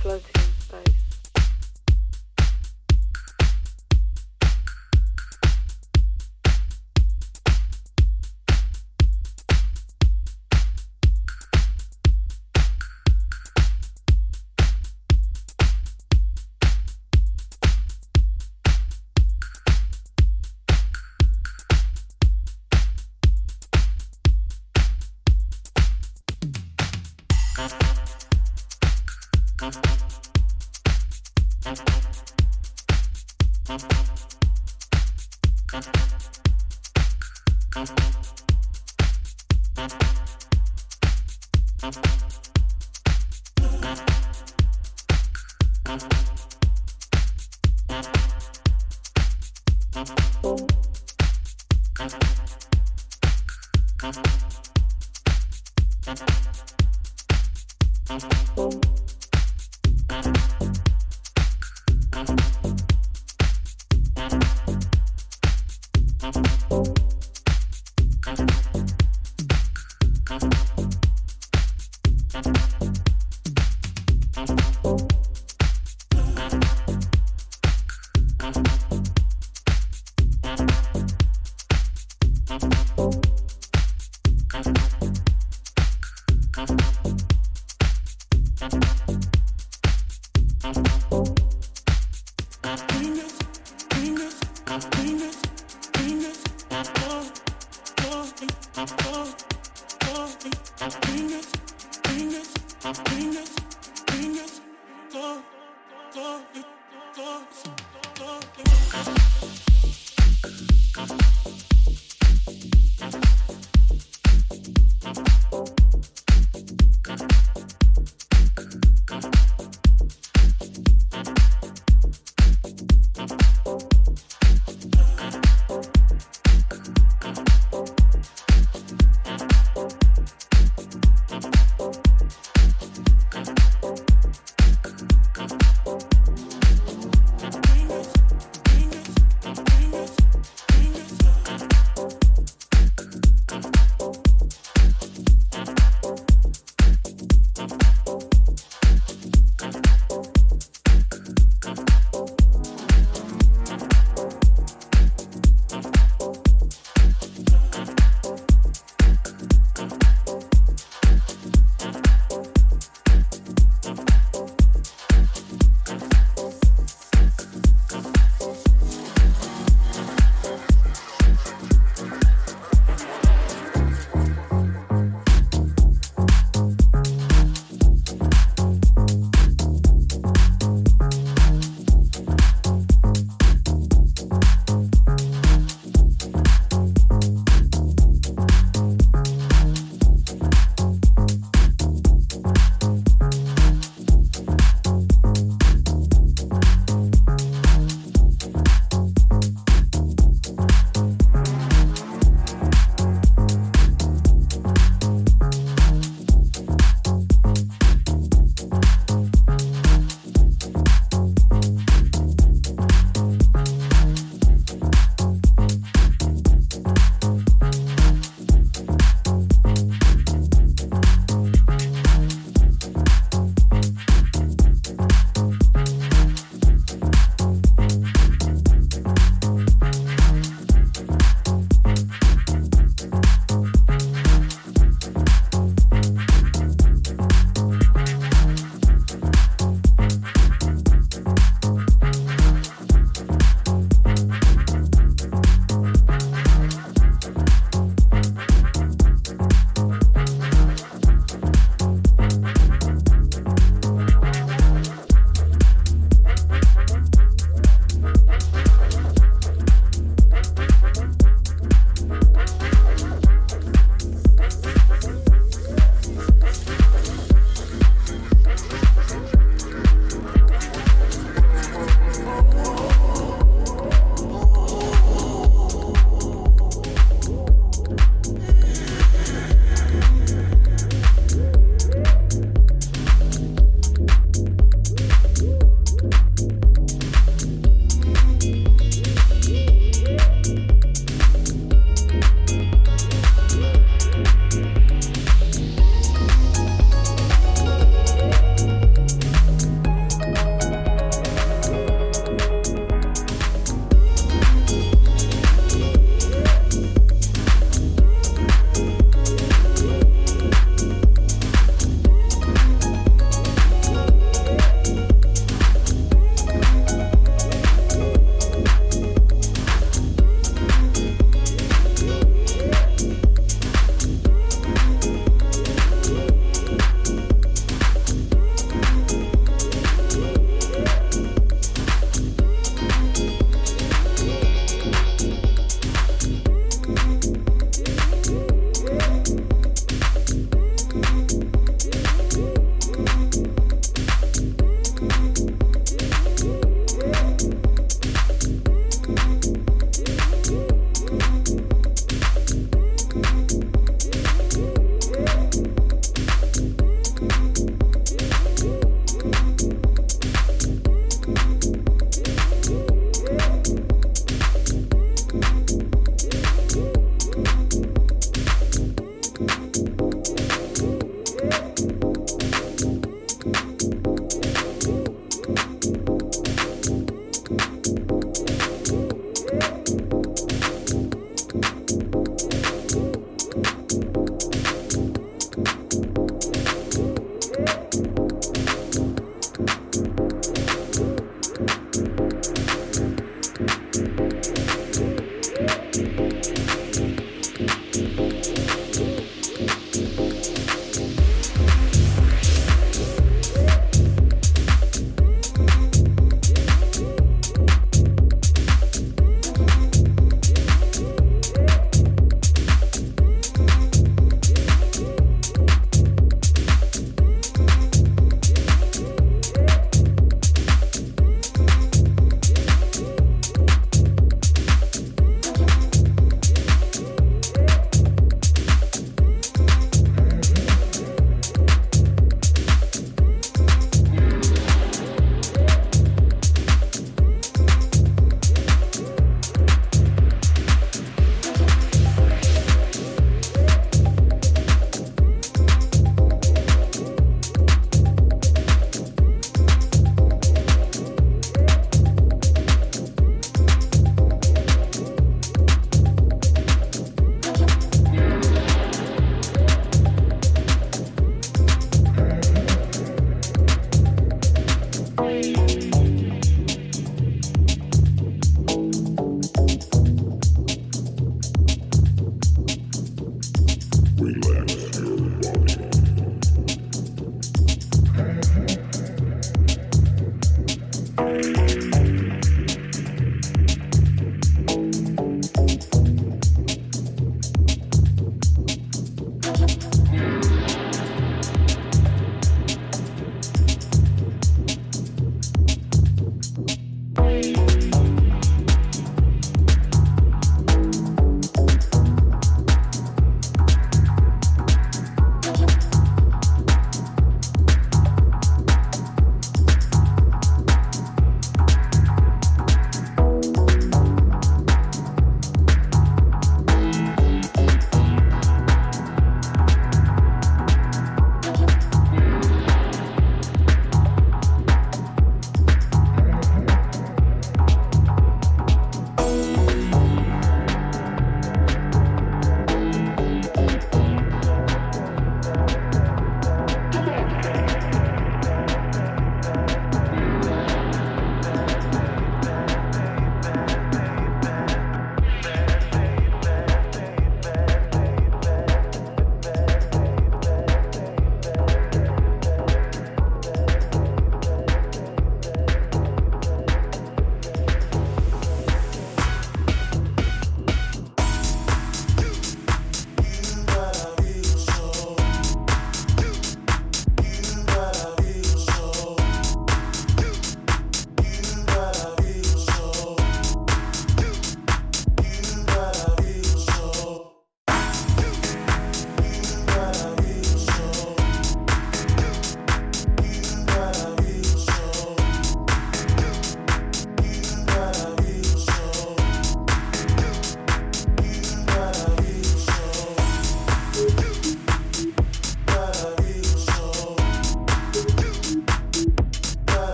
float.